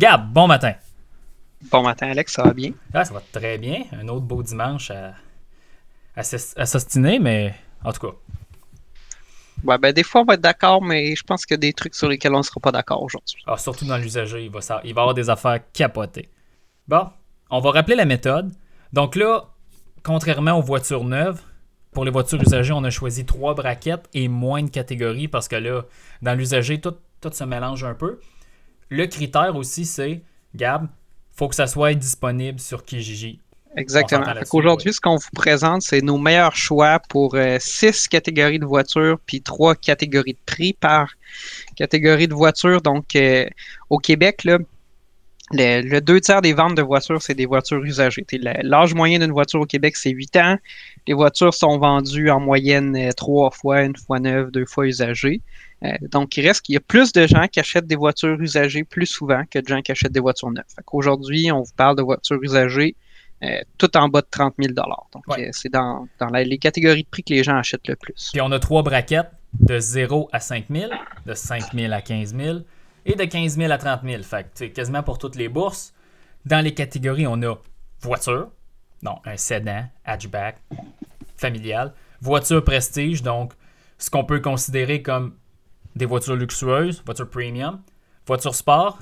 Gab, bon matin. Bon matin, Alex, ça va bien? Ah, ça va très bien. Un autre beau dimanche à, à, s'ostiner, mais en tout cas. Ouais, ben, des fois, on va être d'accord, mais je pense qu'il y a des trucs sur lesquels on ne sera pas d'accord aujourd'hui. Ah, surtout dans l'usager, il va, ça, il va avoir des affaires capotées. Bon, on va rappeler la méthode. Donc là, contrairement aux voitures neuves, pour les voitures usagées, on a choisi trois braquettes et moins de catégories parce que là, dans l'usager, tout, tout se mélange un peu. Le critère aussi, c'est, Gab, faut que ça soit disponible sur Kijiji. Exactement. Aujourd'hui, ce qu'on vous présente, c'est nos meilleurs choix pour euh, six catégories de voitures, puis trois catégories de prix par catégorie de voitures. Donc, euh, au Québec, là, le, deux tiers des ventes de voitures, c'est des voitures usagées. L'âge moyen d'une voiture au Québec, c'est 8 ans. Les voitures sont vendues en moyenne euh, trois fois, une fois neuve, deux fois usagées. Euh, donc, il reste qu'il y a plus de gens qui achètent des voitures usagées plus souvent que de gens qui achètent des voitures neuves. Aujourd'hui, on vous parle de voitures usagées euh, tout en bas de 30 000 Donc, c'est dans, les catégories de prix que les gens achètent le plus. Puis, on a trois braquettes de 0 à 5 000, de 5 000 à 15 000 et de 15 000 à 30 000. Fait quasiment pour toutes les bourses. Dans les catégories, on a voiture, non, un sedan, hatchback, familial, voiture prestige, donc ce qu'on peut considérer comme des voitures luxueuses, voitures premium, voiture sport,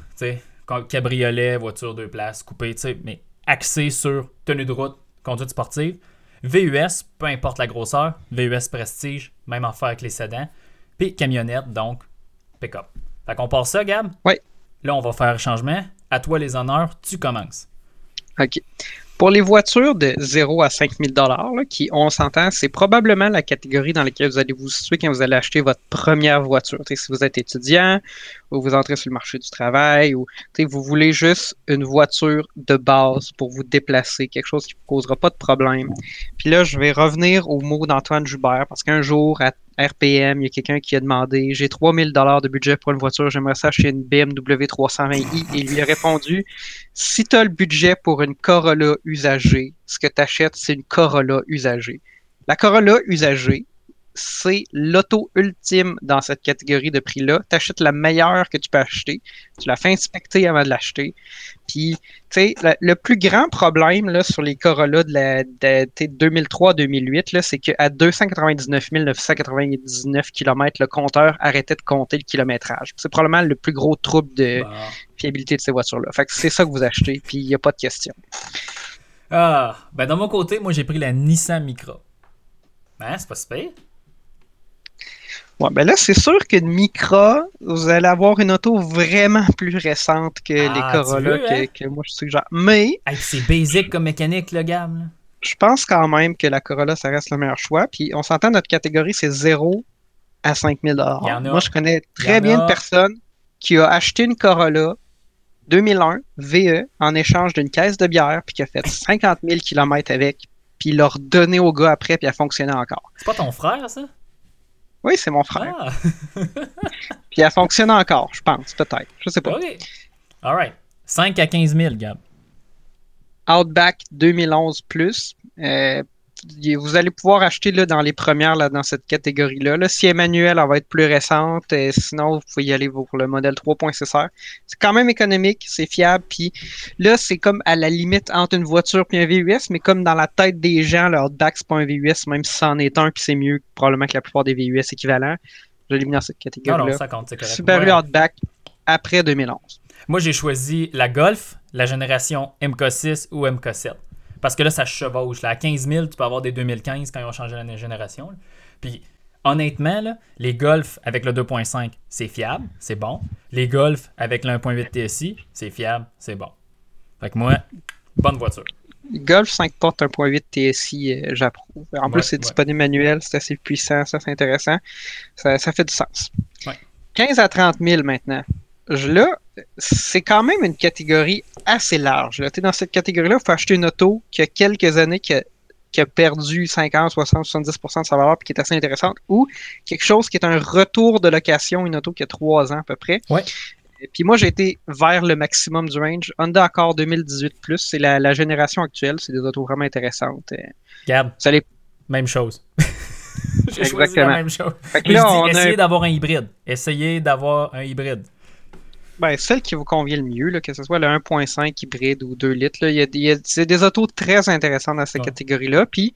cabriolet, voiture deux places, coupée, mais axé sur tenue de route, conduite sportive. VUS, peu importe la grosseur, VUS prestige, même affaire avec les sédans. Puis camionnette, donc pick-up. Fait qu'on part ça, Gab? Oui. Là, on va faire un changement. À toi les honneurs, tu commences. OK. Pour les voitures de 0 à 5 000 qui, on s'entend, c'est probablement la catégorie dans laquelle vous allez vous situer quand vous allez acheter votre première voiture. si vous êtes étudiant ou vous entrez sur le marché du travail ou vous voulez juste une voiture de base pour vous déplacer, quelque chose qui ne vous causera pas de problème. Puis là, je vais revenir au mot d'Antoine Joubert parce qu'un jour, à RPM, il y a quelqu'un qui a demandé J'ai 3000 dollars de budget pour une voiture, j'aimerais ça acheter une BMW 320i. Et il lui a répondu Si tu as le budget pour une Corolla usagée, ce que tu achètes, c'est une Corolla usagée. La Corolla usagée, c'est l'auto ultime dans cette catégorie de prix-là. Tu achètes la meilleure que tu peux acheter. Tu la fais inspecter avant de l'acheter. Puis, tu sais, le, plus grand problème là, sur les Corolla de, la, 2003-2008, c'est qu'à 299 999 km, le compteur arrêtait de compter le kilométrage. C'est probablement le plus gros trouble de fiabilité de ces voitures-là. Fait que c'est ça que vous achetez, puis il n'y a pas de question. Ah, ben dans mon côté, moi j'ai pris la Nissan Micra. Ben, c'est pas super. Ouais, ben là, c'est sûr qu'une Micra, vous allez avoir une auto vraiment plus récente que les ah, Corolla hein? que, moi je suggère. Mais. c'est basic comme mécanique, le gamme. Je pense quand même que la Corolla, ça reste le meilleur choix. Puis on s'entend, notre catégorie, c'est 0 à 5000 Moi, je connais très bien une personne qui a acheté une Corolla 2001 VE en échange d'une caisse de bière, puis qui a fait 50 000 km avec, puis l'a redonné au gars après, puis elle fonctionnait encore. C'est pas ton frère, ça? Oui, c'est mon frère. Ah. Puis elle fonctionne encore, je pense, peut-être. Je sais pas. OK. All right. 5 à 15 000, Gab. Outback 2011 plus. Euh, vous allez pouvoir acheter là, dans les premières là, dans cette catégorie-là. Là, si Emmanuel, elle va être plus récente. Euh, sinon, vous pouvez y aller pour le modèle 3.6R. C'est quand même économique, c'est fiable. Puis là, c'est comme à la limite entre une voiture et un VUS, mais comme dans la tête des gens, le Outback, c'est pas un VUS, même si c'en est un, puis c'est mieux probablement que la plupart des VUS équivalents. Je l'ai mis dans cette catégorie-là. Non, c'est correct. Après 2011. Moi, j'ai choisi la Golf, la génération MK6 ou MK7. Parce que là, ça chevauche. Là. À 15 000, tu peux avoir des 2015 quand ils ont changé la génération. Puis honnêtement, là, les Golf avec le 2.5, c'est fiable, c'est bon. Les Golf avec le 1.8 TSI, c'est fiable, c'est bon. Fait que moi, bonne voiture. Golf 5 portes 1.8 TSI, euh, j'approuve. En plus, c'est disponible manuel, c'est assez puissant, ça c'est intéressant. Ça, ça, fait du sens. 15 à 30 000 maintenant là, c'est quand même une catégorie assez large. Là. Dans cette catégorie-là, il faut acheter une auto qui a quelques années qui a, perdu 50, 60, 70% de sa valeur et qui est assez intéressante, ou quelque chose qui est un retour de location, une auto qui a trois ans à peu près. Ouais. puis moi, j'ai été vers le maximum du range. Honda Accord 2018 c'est la, génération actuelle. C'est des autos vraiment intéressantes. Gab, même chose. J'ai choisi la même chose. Fait que Mais là, je on dis, a- essayez d'avoir un hybride. Essayez d'avoir un hybride. Ben, celle qui vous convient le mieux, là, que ce soit le 1.5 hybride ou 2 litres, là, il y a, il y a- c'est des autos très intéressantes dans cette Ouais. catégorie-là. Puis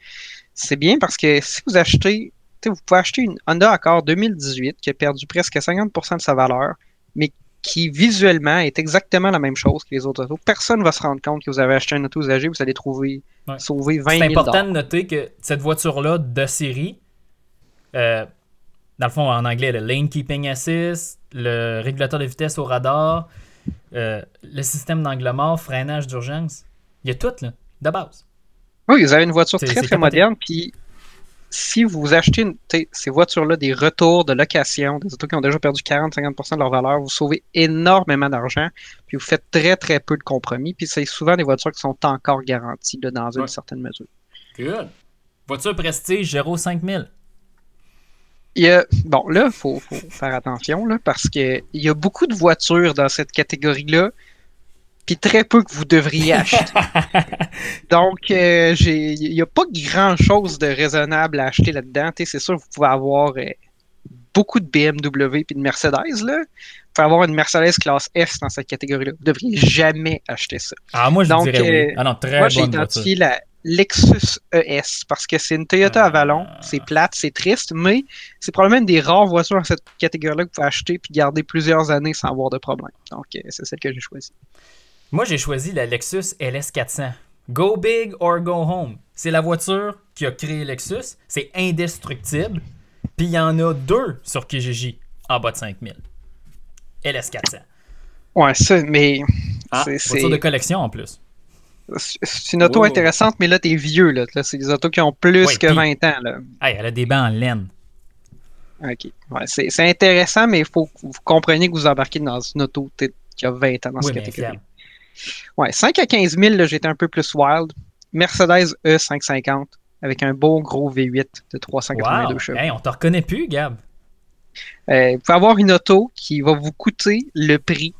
c'est bien parce que si vous achetez, vous pouvez acheter une Honda Accord 2018 qui a perdu presque 50% de sa valeur, mais qui visuellement est exactement la même chose que les autres autos. Personne ne va se rendre compte que vous avez acheté un auto usagé, vous allez trouver Ouais. sauver 20 C'est 000 important de noter que cette voiture-là de série, euh, dans le fond, en anglais, le lane keeping assist, le régulateur de vitesse au radar, euh, le système d'angle mort, freinage d'urgence. Il y a tout, là, de base. Oui, vous avez une voiture C'est- très c'est très capoté. moderne, puis si vous achetez une- ces voitures-là, des retours de location, des autos qui ont déjà perdu 40-50% de leur valeur, vous sauvez énormément d'argent, puis vous faites très très peu de compromis, puis c'est souvent des voitures qui sont encore garanties là, dans une Ouais. certaine mesure. Good. Voiture prestige 0 5000. Il y a, bon, là, il faut, faut faire attention, là, parce que il y a beaucoup de voitures dans cette catégorie-là, puis très peu que vous devriez acheter. Donc, euh, il n'y a pas grand-chose de raisonnable à acheter là-dedans. Tu sais, C'est sûr, vous pouvez avoir euh, beaucoup de BMW puis de Mercedes. Là. Vous pouvez avoir une Mercedes classe S dans cette catégorie-là. Vous ne devriez jamais acheter ça. Ah, moi, je Donc, dirais oui. euh, Ah non, très Moi, j'ai voiture. identifié la Lexus ES parce que c'est une Toyota Ah. Avalon. C'est plate, c'est triste, mais c'est probablement une des rares voitures dans cette catégorie-là que vous pouvez acheter puis garder plusieurs années sans avoir de problème. Donc, euh, c'est celle que j'ai choisie. Moi, j'ai choisi la Lexus LS400. Go big or go home. C'est la voiture qui a créé Lexus. C'est indestructible. Puis il y en a deux sur Kijiji en bas de 5000. LS400. Ouais, ça, mais Ah, voiture de collection en plus. C'est une auto ouais. intéressante, mais là, t'es vieux. Là. Là, c'est des autos qui ont plus Ouais, que puis- 20 ans. Là. Hey, elle a des bancs en laine. OK. Ouais, c'est c'est intéressant, mais il faut que vous compreniez que vous embarquez dans une auto qui a 20 ans dans Oui, cette catégorie. Ouais, 5 à 15 000, là, j'étais un peu plus wild. Mercedes E550 avec un beau gros V8 de 382 Wow. chevaux. Hey, on te reconnaît plus, Gab. Euh, vous pouvez avoir une auto qui va vous coûter le prix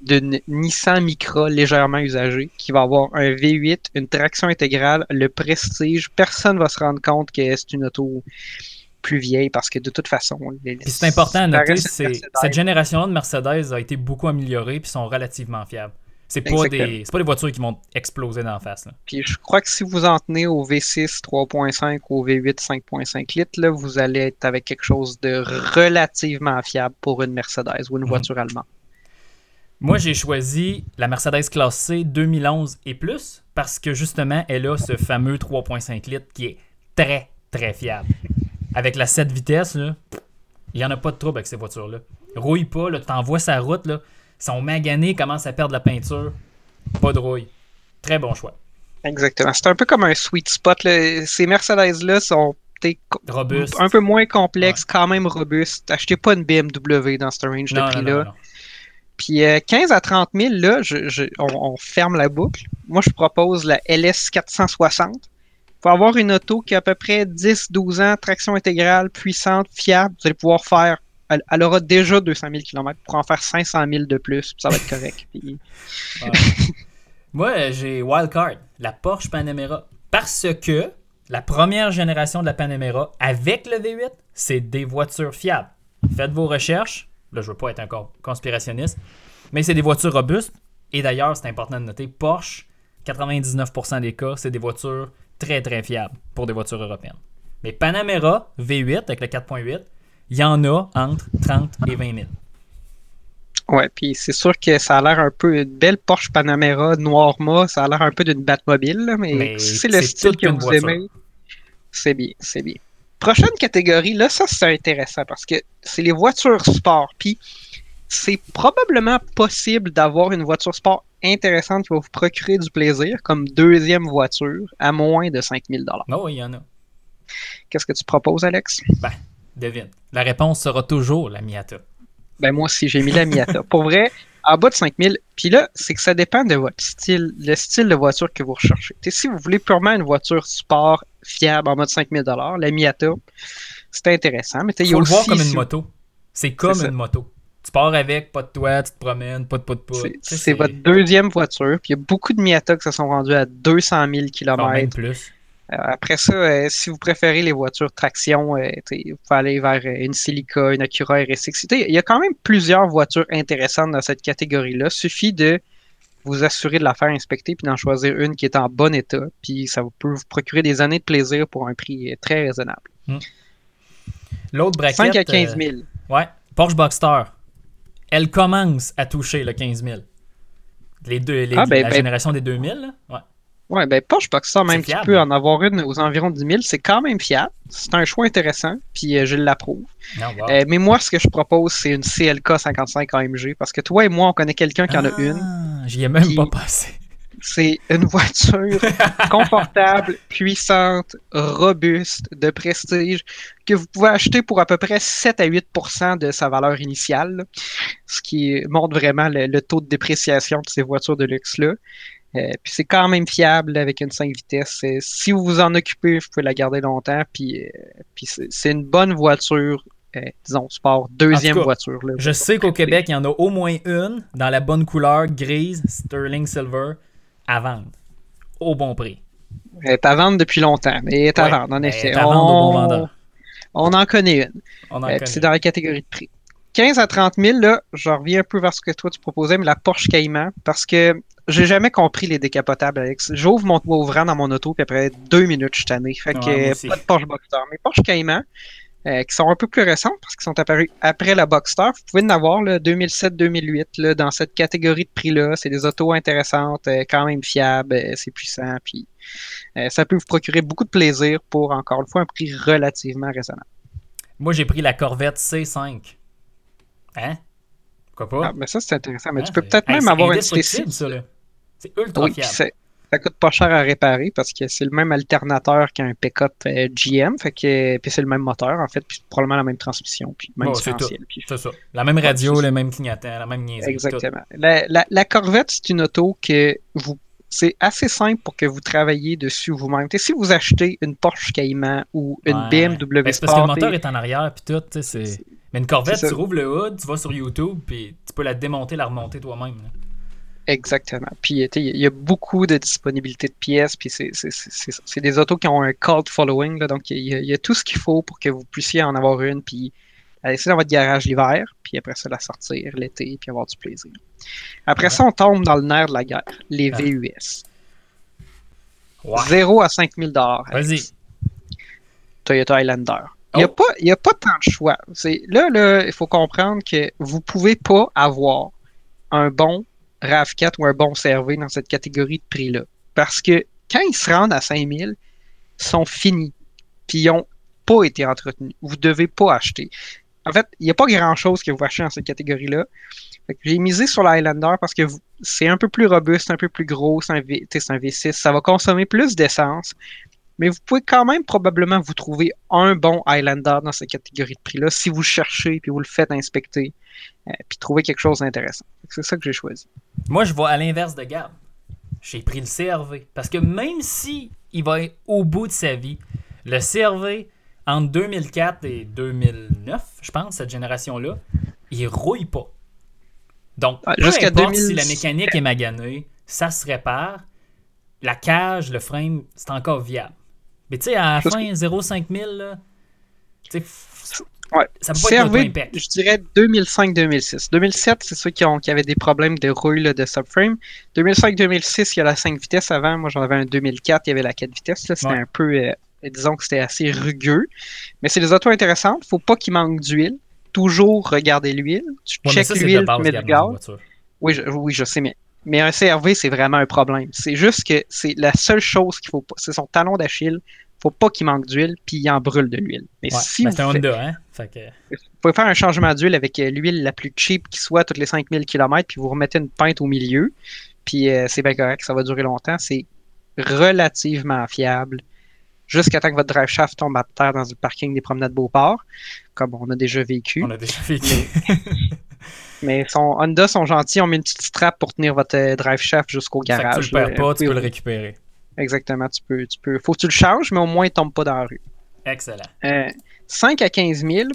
d'une Nissan Micra légèrement usagée, qui va avoir un V8, une traction intégrale, le prestige. Personne ne va se rendre compte que c'est une auto plus vieille parce que de toute façon. c'est important à noter, c'est cette génération de Mercedes a été beaucoup améliorée puis sont relativement fiables. C'est pas des pas des voitures qui vont exploser dans la face. là. Puis je crois que si vous en tenez au V6 3.5 ou au V8 5.5 litres, là, vous allez être avec quelque chose de relativement fiable pour une Mercedes ou une Mhm. voiture allemande. Moi, j'ai choisi la Mercedes Classe C 2011 et plus parce que justement, elle a ce fameux 3.5 litres qui est très, très fiable. Avec la 7 vitesses, là, il n'y en a pas de trouble avec ces voitures-là. Rouille pas, là, t'envoies sa route, là, sont maganés, commencent à perdre la peinture. Pas de rouille. Très bon choix. Exactement. C'est un peu comme un sweet spot. là. Ces Mercedes-là sont Robuste. un peu moins complexes, quand même robustes. Achetez pas une BMW dans ce range de Non, non, prix-là. Puis euh, 15 à 30 000, là, on, ferme la boucle. Moi, je propose la LS 460. Pour avoir une auto qui a à peu près 10-12 ans, traction intégrale, puissante, fiable, vous allez pouvoir faire. Elle, aura déjà 200 000 km pour en faire 500 000 de plus, ça va être correct. Moi, euh, j'ai Wildcard, la Porsche Panamera. Parce que la première génération de la Panamera avec le V8, c'est des voitures fiables. Faites vos recherches. Là, je veux pas être encore conspirationniste. Mais c'est des voitures robustes. Et d'ailleurs, c'est important de noter, Porsche, 99% des cas, c'est des voitures très très fiables pour des voitures européennes. Mais Panamera V8 avec le 4.8, il y en a entre 30 et 20 000. ouais, puis c'est sûr que ça a l'air un peu une belle Porsche Panamera noir mat, ça a l'air un peu d'une Batmobile, mais, c'est le style que vous voiture. aimez. C'est bien, c'est bien. Prochaine catégorie, là, ça c'est intéressant parce que c'est les voitures sport. Puis c'est probablement possible d'avoir une voiture sport intéressante qui va vous procurer du plaisir comme deuxième voiture à moins de 5000 Oh, oui, il y en a. Qu'est-ce que tu proposes, Alex? Devine. La réponse sera toujours la Miata. Ben moi aussi, j'ai mis la Miata. Pour vrai, en bas de 5000, puis là, c'est que ça dépend de votre style, le style de voiture que vous recherchez. T'sais, si vous voulez purement une voiture sport fiable en bas de 5000 la Miata, c'est intéressant. Mais il faut le voir comme une moto. C'est comme une moto. Tu pars avec, pas de toit, tu te promènes, pas de pas de pas. C'est- votre deuxième voiture. Puis il y a beaucoup de Miata qui se sont rendus à 200 000 Ah, même km. plus. Euh, après ça, euh, si vous préférez les voitures traction, euh, vous pouvez aller vers une Celica, une Acura RSX. Il y a quand même plusieurs voitures intéressantes dans cette catégorie-là. Suffit de vous assurer de la faire inspecter puis d'en choisir une qui est en bon état. Puis ça peut vous procurer des années de plaisir pour un prix très raisonnable. L'autre braquette. 5 à 15 euh, 000. ouais, Porsche Boxster. Elle commence à toucher le 15 000. Les deux, les- Ah, ben, la ben- génération des 2000, là. Ouais. Ouais, ben Porsche Boxster, même C'est tu fiable. peux en avoir une aux environs de 10 000, c'est quand même fiable. C'est un choix intéressant, puis euh, je l'approuve. Wow. Euh, mais moi, ce que je propose, c'est une CLK 55 AMG, parce que toi et moi, on connaît quelqu'un qui en a Ah, une. J'y ai même pas passé. C'est une voiture confortable, puissante, robuste, de prestige, que vous pouvez acheter pour à peu près 7 à 8% de sa valeur initiale, ce qui montre vraiment le, le taux de dépréciation de ces voitures de luxe-là. Euh, puis c'est quand même fiable avec une 5 vitesses. Euh, si vous vous en occupez, vous pouvez la garder longtemps. Puis, euh, puis c'est une bonne voiture, euh, disons, sport, deuxième cas, voiture. là. Je sais qu'au Québec, il y en a au moins une dans la bonne couleur, grise, Sterling Silver, à vendre. Au bon prix. Elle est à vendre depuis longtemps, mais elle est à Ouais, vendre, en elle effet. est à vendre au bon On- vendeur. On en connaît une. On c'est dans la catégorie de prix. 15 à 30 000, là, je reviens un peu vers ce que toi tu proposais, mais la Porsche Cayman, parce que j'ai jamais compris les décapotables, Alex. J'ouvre mon toit ouvrant dans mon auto, puis après deux minutes, je suis tanné. Fait que Ouais, pas de Porsche Boxster. Mais Porsche Cayman, euh, qui sont un peu plus récentes, parce qu'ils sont apparus après la Boxster, vous pouvez en avoir là, 2007-2008, là, dans cette catégorie de prix-là. C'est des autos intéressantes, euh, quand même fiables, euh, c'est puissant, puis ça peut vous procurer beaucoup de plaisir pour, encore une fois, un prix relativement raisonnable. Moi, j'ai pris la Corvette C5. Hein? Pourquoi pas? Ah, mais ça, c'est intéressant. Mais Hein, tu peux peut-être même avoir une indestructible, CC. ça, là. C'est ultra Oui, fiable. ça coûte pas cher à réparer parce que c'est le même alternateur qu'un pick-up euh, GM. Fait que, puis c'est le même moteur, en fait, puis probablement la même transmission, puis le même c'est différentiel. puis- C'est ça. La même radio, le même clignotant, la même niaiserie. Exactement. La, la- la Corvette, c'est une auto que vous. C'est assez simple pour que vous travailliez dessus vous-même. Si vous achetez une Porsche Cayman ou une Ouais. BMW Ben, c'est parce que le moteur est en arrière, puis tout, c'est... Mais une Corvette, tu rouvres le hood, tu vas sur YouTube, puis tu peux la démonter, la remonter toi-même. Exactement. Puis il y a beaucoup de disponibilité de pièces, puis c'est- des autos qui ont un cult following, là, donc il y, a- il y a tout ce qu'il faut pour que vous puissiez en avoir une, puis la laisser dans votre garage l'hiver, puis après ça la sortir l'été, puis avoir du plaisir. Après Ouais. ça, on tombe dans le nerf de la guerre, les. VUS. Ouais. 0 à 5 000 Vas-y. Toyota Highlander. Il n'y a, Oh. a pas tant de choix. Là, là, il faut comprendre que vous pouvez pas avoir un bon RAV4 ou un bon CRV dans cette catégorie de prix-là. Parce que quand ils se rendent à 5000, ils sont finis. Puis ils n'ont pas été entretenus. Vous ne devez pas acheter. En fait, il n'y a pas grand-chose que vous achetez dans cette catégorie-là. J'ai misé sur la Highlander parce que c'est un peu plus robuste, un peu plus gros, c'est un V6. Ça va consommer plus d'essence. Mais vous pouvez quand même probablement vous trouver un bon Highlander dans cette catégorie de prix-là si vous cherchez puis vous le faites inspecter euh, puis trouver quelque chose d'intéressant. C'est ça que j'ai choisi. Moi, je vais à l'inverse de Gab. J'ai pris le CRV. Parce que même si il va être au bout de sa vie, le CRV, entre 2004 et 2009, je pense, cette génération-là, il rouille pas. Donc, Ah, peu jusqu'à importe 2000 si la mécanique est maganée, ça se répare. La cage, le frame, c'est encore viable. Mais tu sais, à la fin, 0,5 000, là, tu sais, f- Ouais. ça peut pas être CRV, auto-impact. je dirais 2005-2006. 2007, c'est ceux qui, ont, qui avaient des problèmes de rouille là, de subframe. 2005-2006, il y a la 5 vitesses avant. Moi, j'en avais un 2004, il y avait la 4 vitesses. C'était Ouais. un peu, euh, disons que c'était assez rugueux. Mais c'est des autos intéressantes. faut pas qu'il manque d'huile. Toujours regarder l'huile. Tu Ouais, check l'huile, tu mets du gaz. voiture. Oui, je, oui, je sais, mais, mais un CRV, c'est vraiment un problème. C'est juste que c'est la seule chose qu'il faut pas. C'est son talon d'Achille. Faut pas qu'il manque d'huile, puis il en brûle de l'huile. Mais Ouais, si vous, c'est un faites- Honda, hein? Fait que... vous pouvez faire un changement d'huile avec euh, l'huile la plus cheap qui soit toutes les 5000 km, puis vous remettez une pinte au milieu, puis euh, c'est bien correct, ça va durer longtemps. C'est relativement fiable jusqu'à temps que votre drive shaft tombe à terre dans le parking des promenades Beauport, comme on a déjà vécu. On a déjà vécu. Mais son Honda sont gentils, on met une petite strap pour tenir votre euh, drive shaft jusqu'au Fait que garage. tu le perds pas, tu peux le récupérer. Exactement, tu peux, tu peux. Faut que tu le changes, mais au moins il tombe pas dans la rue. Excellent. Euh, 5 à 15 000,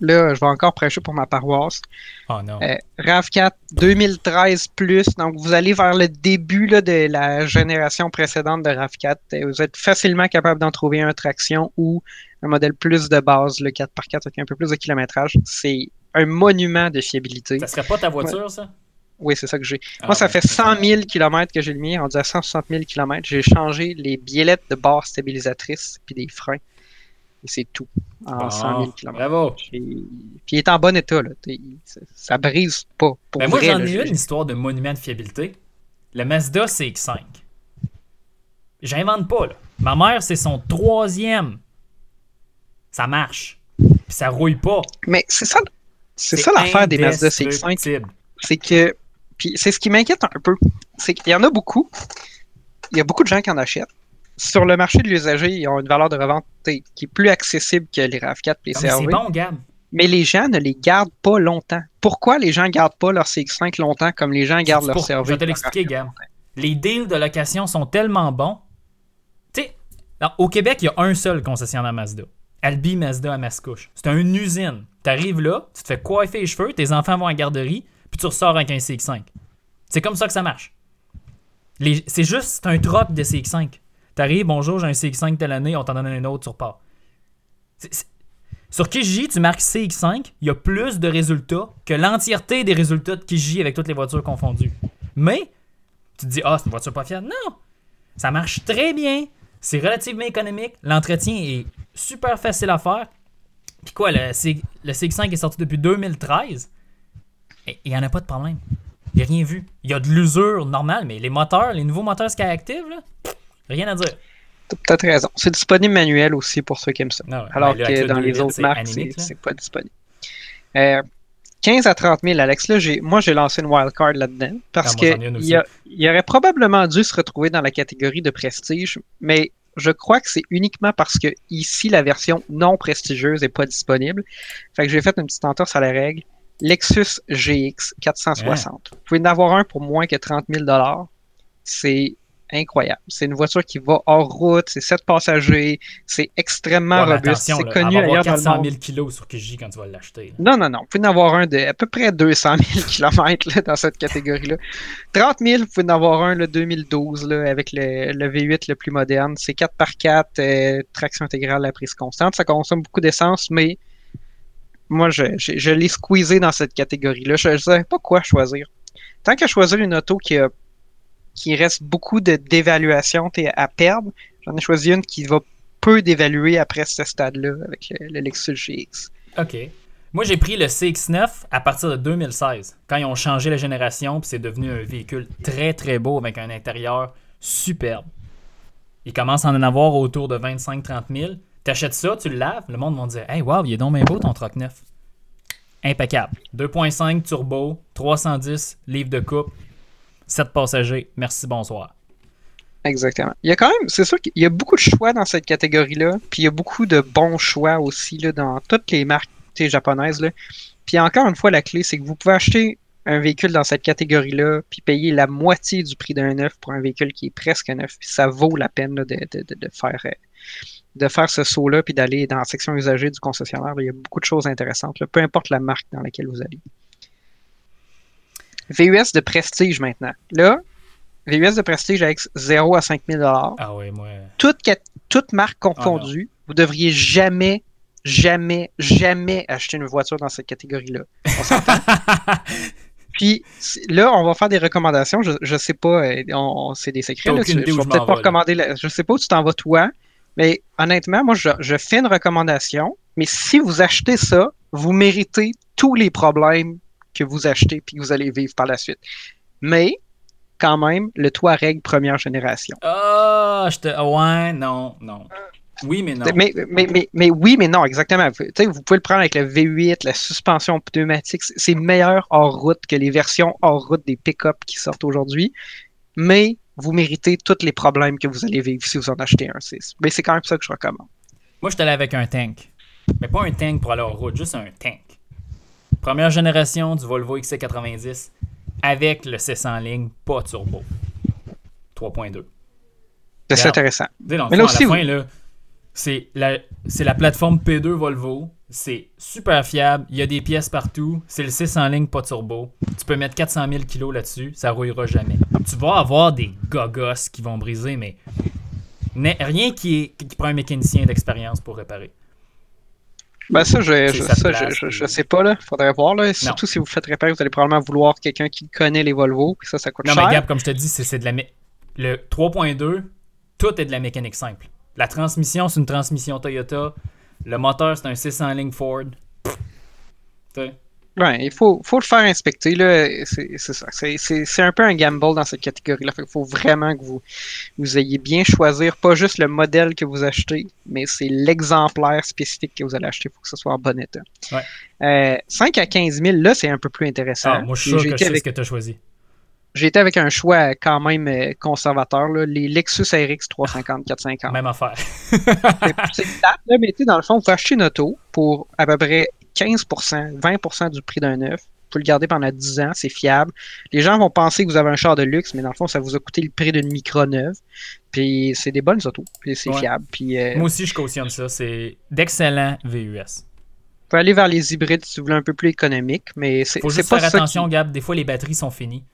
Là, je vais encore prêcher pour ma paroisse. Oh non. Euh, RAV4 2013 plus, donc vous allez vers le début là, de la génération précédente de RAV4. Euh, Vous êtes facilement capable d'en trouver un traction ou un modèle plus de base, le 4x4 avec un peu plus de kilométrage. C'est un monument de fiabilité. Ça serait pas ta voiture, ça? Oui, c'est ça que j'ai. Ah Moi, ça ouais, fait c'est 100 000 km que j'ai le mien, on dit à 160 000 km. J'ai changé les biellettes de barre stabilisatrice puis des freins. Et c'est tout en Bon, 100 000 km. Bravo. Puis il est en bon état. Là. Ça, ça brise pas. Pour Ben moi, j'en ai une histoire de monument de fiabilité. Le Mazda CX5. J'invente pas, là. Ma mère, c'est son troisième. Ça marche. Puis ça rouille pas. Mais c'est ça, c'est ça l'affaire des Mazda CX5. indestructible. C'est que. Puis c'est ce qui m'inquiète un peu. C'est qu'il y en a beaucoup. Il y a beaucoup de gens qui en achètent. Sur le marché de l'usager, ils ont une valeur de revente qui est plus accessible que les RAV4 et les Non, CRV. c'est bon, Gab. Mais les gens ne les gardent pas longtemps. Pourquoi les gens gardent pas leur CX5 longtemps comme les gens gardent leur pour- CRV? Je vais te l'expliquer, Gab. Les deals de location sont tellement bons. Tu sais, au Québec, il y a un seul concessionnaire Mazda. Albi Mazda à Mascouche. C'est une usine. Tu arrives là, tu te fais coiffer les cheveux, tes enfants vont à la garderie, puis tu ressors avec un CX5. C'est comme ça que ça marche. Les- C'est juste un troc de CX5. T'arrives, bonjour, j'ai un CX5 telle année, on t'en donne un autre, tu repars. Sur Kijiji, tu marques CX5, il y a plus de résultats que l'entièreté des résultats de Kijiji avec toutes les voitures confondues. Mais, tu te dis, ah, c'est une voiture pas fiable. Non! Ça marche très bien. C'est relativement économique. L'entretien est super facile à faire. Puis quoi, le, C- le CX5 est sorti depuis 2013. Et il n'y en a pas de problème. A rien vu. Il y a de l'usure normale, mais les moteurs, les nouveaux moteurs Skyactiv, là, rien à dire. T'as peut-être raison. C'est disponible manuel aussi pour ceux qui aiment ça. Non, ouais. Alors Ben, que le dans 2000, les autres marques, c'est pas disponible. Euh, 15 à 30 000, Alex, là, moi j'ai lancé une wildcard là-dedans parce Ah, moi, que j'en ai une aussi. il, y a- il aurait probablement dû se retrouver dans la catégorie de prestige, mais je crois que c'est uniquement parce que ici la version non prestigieuse n'est pas disponible. Fait que j'ai fait une petite entorse à la règle. Lexus GX 460. Vous pouvez en avoir un pour moins que 30 000 C'est incroyable. C'est une voiture qui va hors route, c'est 7 passagers, c'est extrêmement Ouais, robuste, c'est connu elle va avoir ailleurs dans le 400 monde. 000 kilos sur Kijiji quand tu vas l'acheter. Non, non, non. Vous pouvez en avoir un de à peu près 200 000 km là, dans cette catégorie-là. 30 000, vous pouvez en avoir un le 2012 là, avec le, le V8 le plus moderne. C'est 4x4, euh, traction intégrale à prise constante. Ça consomme beaucoup d'essence, mais moi, je, je, je l'ai squeezé dans cette catégorie-là. Je ne savais pas quoi choisir. Tant qu'à choisir une auto qui, a, qui reste beaucoup de d'évaluation à perdre, j'en ai choisi une qui va peu d'évaluer après ce stade-là avec le, le Lexus GX. OK. Moi, j'ai pris le CX9 à partir de 2016, quand ils ont changé la génération, puis c'est devenu un véhicule très, très beau avec un intérieur superbe. Il commence à en avoir autour de 25-30 000. T'achètes ça, tu le laves, le monde va dire Hey, wow, il est donc bien beau ton troc neuf. Impeccable. 2.5 turbo, 310 livres de coupe, 7 passagers. Merci, bonsoir. Exactement. Il y a quand même, c'est sûr qu'il y a beaucoup de choix dans cette catégorie-là, puis il y a beaucoup de bons choix aussi là, dans toutes les marques japonaises. Là. Puis encore une fois, la clé, c'est que vous pouvez acheter un véhicule dans cette catégorie-là, puis payer la moitié du prix d'un neuf pour un véhicule qui est presque neuf, puis ça vaut la peine de, faire, euh, de faire ce saut-là, puis d'aller dans la section usagée du concessionnaire. Il y a beaucoup de choses intéressantes, peu importe la marque dans laquelle vous allez. VUS de prestige maintenant. Là, VUS de prestige avec 0 à 5 000 Ah ouais, moi. toute, cat- toute marque confondue, vous devriez jamais, jamais, jamais acheter une voiture dans cette catégorie-là. On s'entend? Puis là, on va faire des recommandations. Je, je sais pas, euh, on, on- c'est des secrets. Là, tu- je vais peut-être pas recommander. la- je sais pas où tu t'en vas toi, mais honnêtement, moi, je, je fais une recommandation. Mais si vous achetez ça, vous méritez tous les problèmes que vous achetez puis que vous allez vivre par la suite. Mais quand même, le Touareg première génération. Ah, je te. Ouais, non, non. Oui, mais non. Mais, mais, mais, mais oui, mais non, exactement. Vous, tu sais, vous pouvez le prendre avec le V8, la suspension pneumatique. C'est meilleur hors route que les versions hors route des pick-up qui sortent aujourd'hui. Mais vous méritez tous les problèmes que vous allez vivre si vous en achetez un. C'est- Mais c'est quand même ça que je recommande. Moi, je suis allé avec un tank. Mais pas un tank pour aller en route, juste un tank. Première génération du Volvo XC90 avec le 600 ligne, pas turbo. 3.2. C'est intéressant. Dans Mais fond, là à aussi, la fin, là, c'est la, plateforme P2 Volvo C'est super fiable. Il y a des pièces partout. C'est le 6 en ligne, pas turbo. Tu peux mettre 400 000 kilos là-dessus. Ça rouillera jamais. Tu vas avoir des gogos qui vont briser, mais rien qui, est, qui prend un mécanicien d'expérience pour réparer. Ben ça, je, je, sa ça, place, je, sais pas, là. Faudrait voir, là. Surtout si vous faites réparer, vous allez probablement vouloir quelqu'un qui connaît les Volvo, puis ça, ça coûte Non, cher. mais Gab, comme je te dis, c'est de la. Le 3.2, tout est de la mécanique simple. La transmission, c'est une transmission Toyota. Le moteur, c'est un 600 ligne Ford. Sais? Ouais, il faut, faut le faire inspecter. C'est ça. Un peu un gamble dans cette catégorie-là. Qu'il faut vraiment que vous, vous ayez bien choisir pas juste le modèle que vous achetez, mais c'est l'exemplaire spécifique que vous allez acheter. Il faut que ce soit en bon état. Ouais. Euh, 5 à 15 000, là, c'est un peu plus intéressant. Ah, moi, je suis sûr que je sais avec- ce que tu as choisi. J'ai été avec un choix quand même euh, conservateur, là. les Lexus RX 350, 450. Même affaire. C'est plate, mais tu sais, dans le fond, vous acheter une auto pour à peu près 15%, 20% du prix d'un neuf. Vous pouvez le garder pendant 10 ans, c'est fiable. Les gens vont penser que vous avez un char de luxe, mais dans le fond, ça vous a coûté le prix d'une micro neuve. Puis c'est des bonnes autos, puis c'est Ouais. fiable. Puis euh, Moi aussi, je cautionne ça. C'est d'excellents VUS. vous pouvez aller vers les hybrides si vous voulez un peu plus économique, mais c'est Faut c'est juste pas faire attention, qui... Gab. Des fois, les batteries sont finies.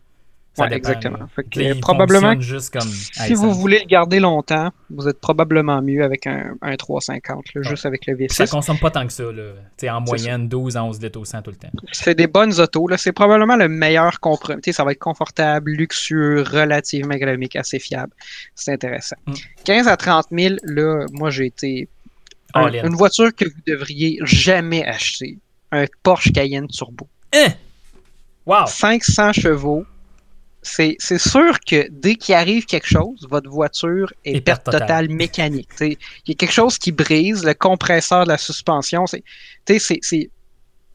Ça Ouais, exactement. Fait que, probablement, juste comme. si Hey, vous ça- voulez le garder longtemps, vous êtes probablement mieux avec un, un 350, là, Ouais. juste avec le Ça V6. consomme pas tant que ça. Là. En moyenne, 12 à 11 litres au 100 tout le temps. C'est des bonnes autos. là. C'est probablement le meilleur compromis. Ça va être confortable, luxueux, relativement économique, assez fiable. C'est intéressant. Mm. 15 à 30 000, là, moi, j'ai été. un- une voiture que vous devriez jamais acheter. Un Porsche Cayenne Turbo. Hein? Wow! 500 chevaux. C'est sûr que dès qu'il arrive quelque chose, votre voiture est Et perte totale. totale mécanique. Il y a quelque chose qui brise, le compresseur de la suspension, c'est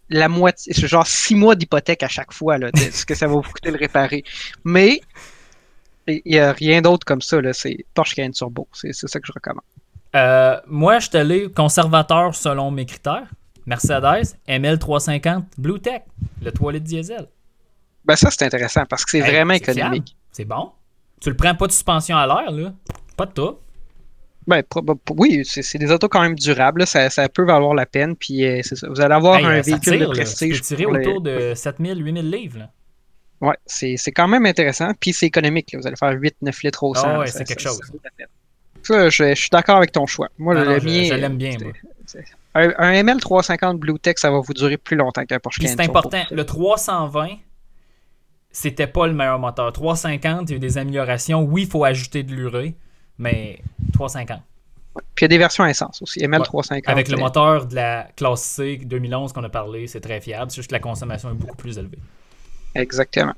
la moitié, c'est genre six mois d'hypothèque à chaque fois, là, de ce que ça va vous coûter de le réparer. Mais il n'y a rien d'autre comme ça, c'est Porsche Cayenne Turbo. C'est c'est ça que je recommande. Euh, moi, je suis allé conservateur selon mes critères. Mercedes, ML350, Blue Tech, le toilette diesel. Ben ça, c'est intéressant parce que c'est Hey, vraiment économique. C'est bon. Tu le prends pas de suspension à l'air, là. Pas de tout. Ben, oui, c'est des autos quand même durables, là, ça, ça peut valoir la peine, puis euh, ça. Vous allez avoir Hey, un véhicule tire, de. Tu prestige. peux tirer les- autour de 7000, 8000 livres. Là. Ouais, c'est quand même intéressant, puis c'est économique. là. Vous allez faire 8-9 litres au 100. Ah ouais, c'est quelque ça- chose. ça je, je suis d'accord avec ton choix. Moi, Ah le je- mien, je l'aime bien, moi. Un, un ML350 Blue Tech, ça va vous durer plus longtemps qu'un Porsche Puis c'est important, le 320, c'était pas le meilleur moteur. 350, il y a eu des améliorations. Oui, il faut ajouter de l'urée, mais 350. Puis il y a des versions à essence aussi. ML350. Avec le moteur de la classe C 2011 qu'on a parlé, c'est très fiable. C'est juste que la consommation est beaucoup plus élevée. Exactement.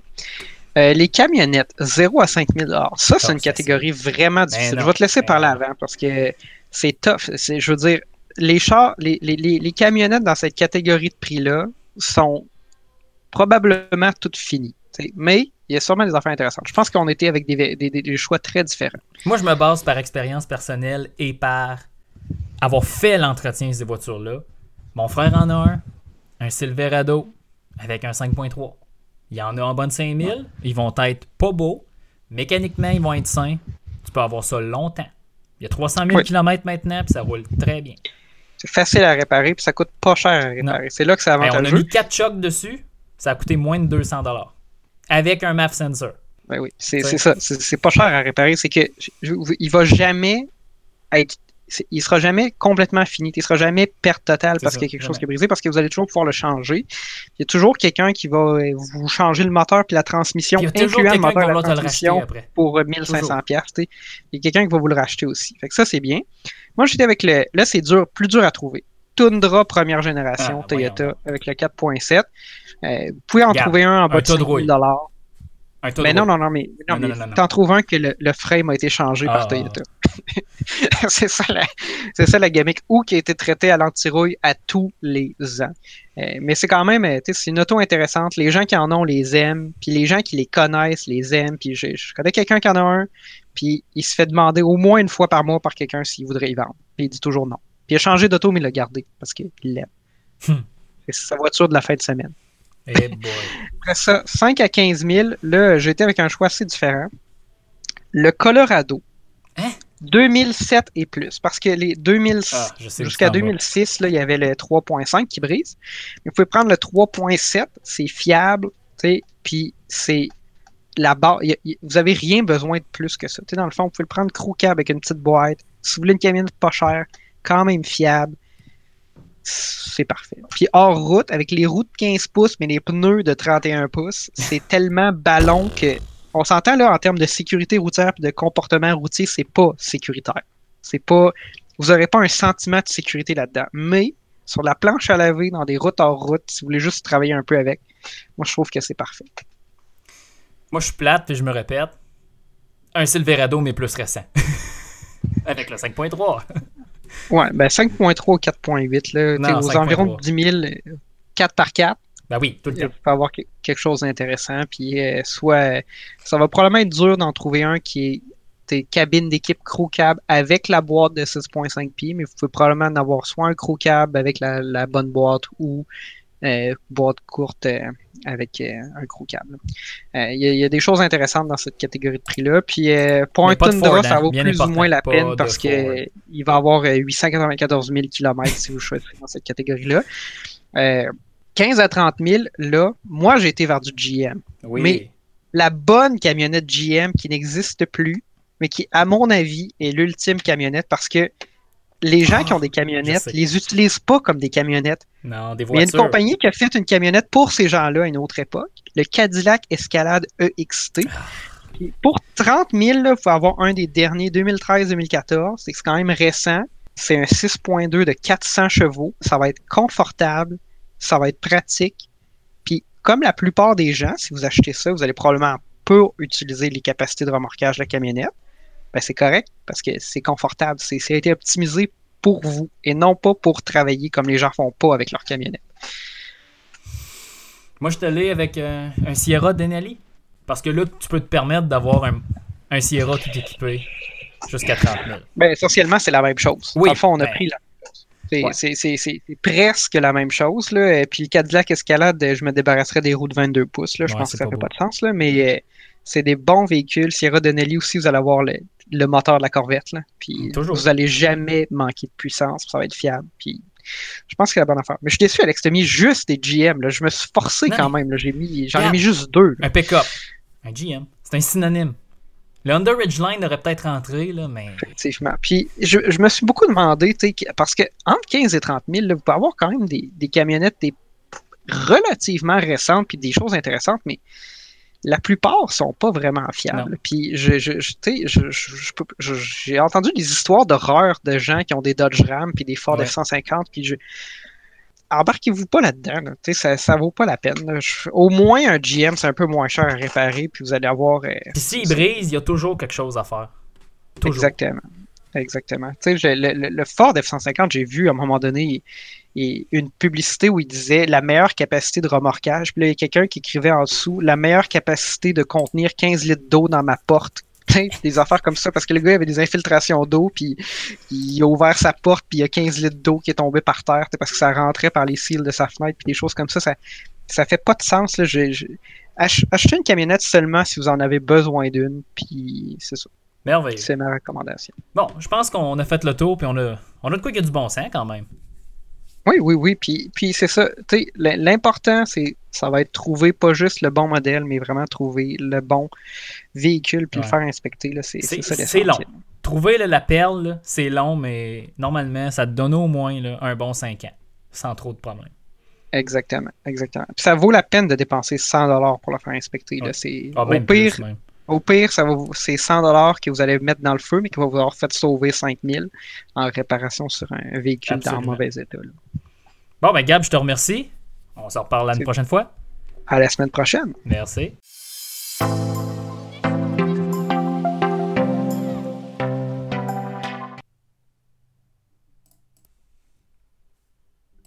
Euh, les camionnettes, 0 à 5000 Ça, c'est Ah, une catégorie vraiment difficile. non, je vais te laisser ben parler non. avant parce que c'est tough. Je veux dire, les chars, les, les, les, les camionnettes dans cette catégorie de prix-là sont probablement toutes finies. T'sais. Mais il y a sûrement des affaires intéressantes. Je pense qu'on était avec des, des, des- des choix très différents. Moi, je me base par expérience personnelle et par avoir fait l'entretien de ces voitures-là. Mon frère en a un, un Silverado avec un 5.3. Il y en a en bonne 5000. Ils vont être pas beaux. Mécaniquement, ils vont être sains. Tu peux avoir ça longtemps. Il y a 300 000 Oui. km maintenant, puis ça roule très bien. C'est facile à réparer puis ça coûte pas cher à réparer. C'est là que c'est Hey, on a avantageux. mis 4 chocs dessus. Ça a coûté moins de 200 Avec un MAF sensor. Ben oui, c'est ça. C'est pas cher à réparer. C'est que je- il va jamais être. Il sera jamais complètement fini. Il sera jamais perte totale parce qu'il y a quelque chose qui est brisé, parce que vous allez toujours pouvoir le changer. Il y a toujours quelqu'un qui va euh, vous changer le moteur puis la transmission, il y a toujours incluant le quelqu'un qui moteur et la transmission après. pour euh, 1500 pièces. Il y a quelqu'un qui va vous le racheter aussi. Fait que ça, c'est bien. Moi, j'étais avec le. Là, c'est dur, plus dur à trouver. Tundra première génération Ah, Toyota voyons. avec le 4.7. Euh, vous pouvez en trouver un en bas un de tas de 5000 rouille. dollars. Un tas Mais non, non, non, mais, non, Non, mais non, t'en trouves un que le, le frame a été changé Ah. par Toyota. c'est ça, la, c'est ça la gimmick. Ou qui a été traité à l'antirouille à tous les ans. Euh, mais c'est quand même, euh, tu sais, c'est une auto intéressante. Les gens qui en ont les aiment, puis les gens qui les connaissent les aiment. Puis je, je connais quelqu'un qui en a un, puis il se fait demander au moins une fois par mois par quelqu'un s'il voudrait y vendre. Puis il dit toujours non. Puis il a changé d'auto, mais il l'a gardé parce qu'il l'aime. Hmm. C'est sa voiture de la fin de semaine. Eh boy. Après ça, 5 à 15 000, là, j'étais avec un choix assez différent. Le Colorado. Hein? 2007 et plus. Parce que les 2000, Ah, jusqu'à tu t'en vas. 2006, là, il y avait le 3.5 qui brise. Mais vous pouvez prendre le 3.7, c'est fiable, puis c'est la barre. y a- y- vous avez rien besoin de plus que ça. Dans le fond, vous pouvez le prendre crew cab avec une petite boîte. Si vous voulez une camionnette pas chère, quand même fiable, c'est parfait. Puis hors route, avec les roues de 15 pouces, mais les pneus de 31 pouces, c'est tellement ballon que. On s'entend là en termes de sécurité routière et de comportement routier, c'est pas sécuritaire. C'est pas. Vous n'aurez pas un sentiment de sécurité là-dedans. Mais sur la planche à laver, dans des routes hors route, si vous voulez juste travailler un peu avec, moi je trouve que c'est parfait. Moi, je suis plate, puis je me répète. Un Silverado, mais plus récent. Avec le 5.3. Ouais, ben 5.3 ou 4.8, là, Non, aux 5.3. environs de 10 000, euh, 4 par 4, Ben oui, tout le il temps. peut avoir que- quelque chose d'intéressant. Puis euh, soit ça va probablement être dur d'en trouver un qui est des cabines d'équipe crew cab avec la boîte de 6.5 pieds, mais vous pouvez probablement en avoir soit un crew cab avec la, la bonne boîte ou boîte courte euh, avec euh, un là. Euh, Il y, a- il y a des choses intéressantes dans cette catégorie de prix-là. Puis euh, pour Mais un Ford, ça hein, vaut plus ou moins la peine parce Ford. que il va avoir euh, 894 000 km si vous choisissez dans cette catégorie-là. Euh, 15 à 30 000, là, moi j'ai été vers du GM. Oui. Mais- La bonne camionnette GM qui n'existe plus, mais qui, à mon avis, est l'ultime camionnette parce que les gens Ah, qui ont des camionnettes les utilisent pas comme des camionnettes. Non, des Mais il y a une voitures. compagnie qui a fait une camionnette pour ces gens-là à une autre époque, le Cadillac Escalade EXT. Puis pour 30 000, là, vous pouvez avoir un des derniers 2013-2014. C'est quand même récent. C'est un 6.2 de 400 chevaux. Ça va être confortable. Ça va être pratique. Puis comme la plupart des gens, si vous achetez ça, vous allez probablement peu utiliser les capacités de remorquage de la camionnette. Ben, c'est correct parce que c'est confortable. C'est, ça a été optimisé pour vous et non pas pour travailler comme les gens font pas avec leur camionnette. Moi, je te l'ai avec euh, un Sierra Denali. Parce que là, tu peux te permettre d'avoir un, un Sierra tout équipé jusqu'à 30 000. Ben, essentiellement, c'est la même chose. Oui, Dans le fond, on a ben, pris la même chose. C'est, ouais. c'est- c'est- c'est- c'est presque la même chose. Là. Et puis le Cadillac Escalade, je me débarrasserais des roues de 22 pouces. Là. Je Ouais, pense que ça pas fait beau. pas de sens. Là. Mais euh, c'est des bons véhicules. Sierra Denali aussi, vous allez avoir le, le moteur de la Corvette. Là. Puis Toujours. vous allez jamais manquer de puissance. Ça va être fiable. Puis je pense que c'est la bonne affaire. Mais je suis déçu, Alex. Tu as mis juste des GM. Là. Je me suis forcé Non, quand même. Là. J'ai mis, j'en ai mis juste deux. là. Un pick-up. Un GM. C'est un synonyme. Le Honda Ridgeline aurait peut-être rentré, là, mais. Effectivement. Puis je, je me suis beaucoup demandé, parce que entre 15 et 30 000, là, vous pouvez avoir quand même des, des camionnettes des relativement récentes puis des choses intéressantes, mais la plupart sont pas vraiment fiables. Non. Puis je, je- je- j'ai entendu des histoires d'horreur de gens qui ont des Dodge Ram puis des Ford Ouais. F-150, puis je embarquez-vous pas là-dedans. là. Ça, ça vaut pas la peine. là. Je- au moins un GM, c'est un peu moins cher à réparer, puis vous allez avoir euh, Puis s'il brise, il y a toujours quelque chose à faire. Toujours. Exactement. Exactement. Le Ford F-150, j'ai vu à un moment donné il- une publicité où il disait la meilleure capacité de remorquage. Puis là, il y a quelqu'un qui écrivait en dessous la meilleure capacité de contenir 15 litres d'eau dans ma porte. Des affaires comme ça, parce que le gars avait des infiltrations d'eau, puis il a ouvert sa porte, puis il y a 15 litres d'eau qui est tombé par terre, parce que ça rentrait par les cils de sa fenêtre, puis des choses comme ça. Ça, ça fait pas de sens. Là. Je- je- ach- achetez une camionnette seulement si vous en avez besoin d'une, puis c'est ça. Merveilleux. C'est ma recommandation. Bon, je pense qu'on a fait le tour, puis on a, on a de quoi qu'il y a du bon sens quand même. Oui, oui, oui. Puis, puis c'est ça. Tu sais, l- l'important, c'est ça va être trouver pas juste le bon modèle, mais vraiment trouver le bon véhicule puis Ouais. le faire inspecter. là. C'est l'essentiel. Trouver là, la perle, c'est long, mais normalement, ça te donne au moins là, un bon 5 ans, sans trop de problèmes. Exactement, exactement. Puis ça vaut la peine de dépenser 100 dollars pour le faire inspecter. là. Ah, au pire. Au pire, ça va vous- c'est 100 dollars que vous allez mettre dans le feu, mais qui va vous avoir fait sauver 5000 en réparation sur un véhicule dans Absolument. mauvais état. là. Bon, ben Gab, je te remercie. On se reparle C'est- prochaine fois. À la semaine prochaine. Merci.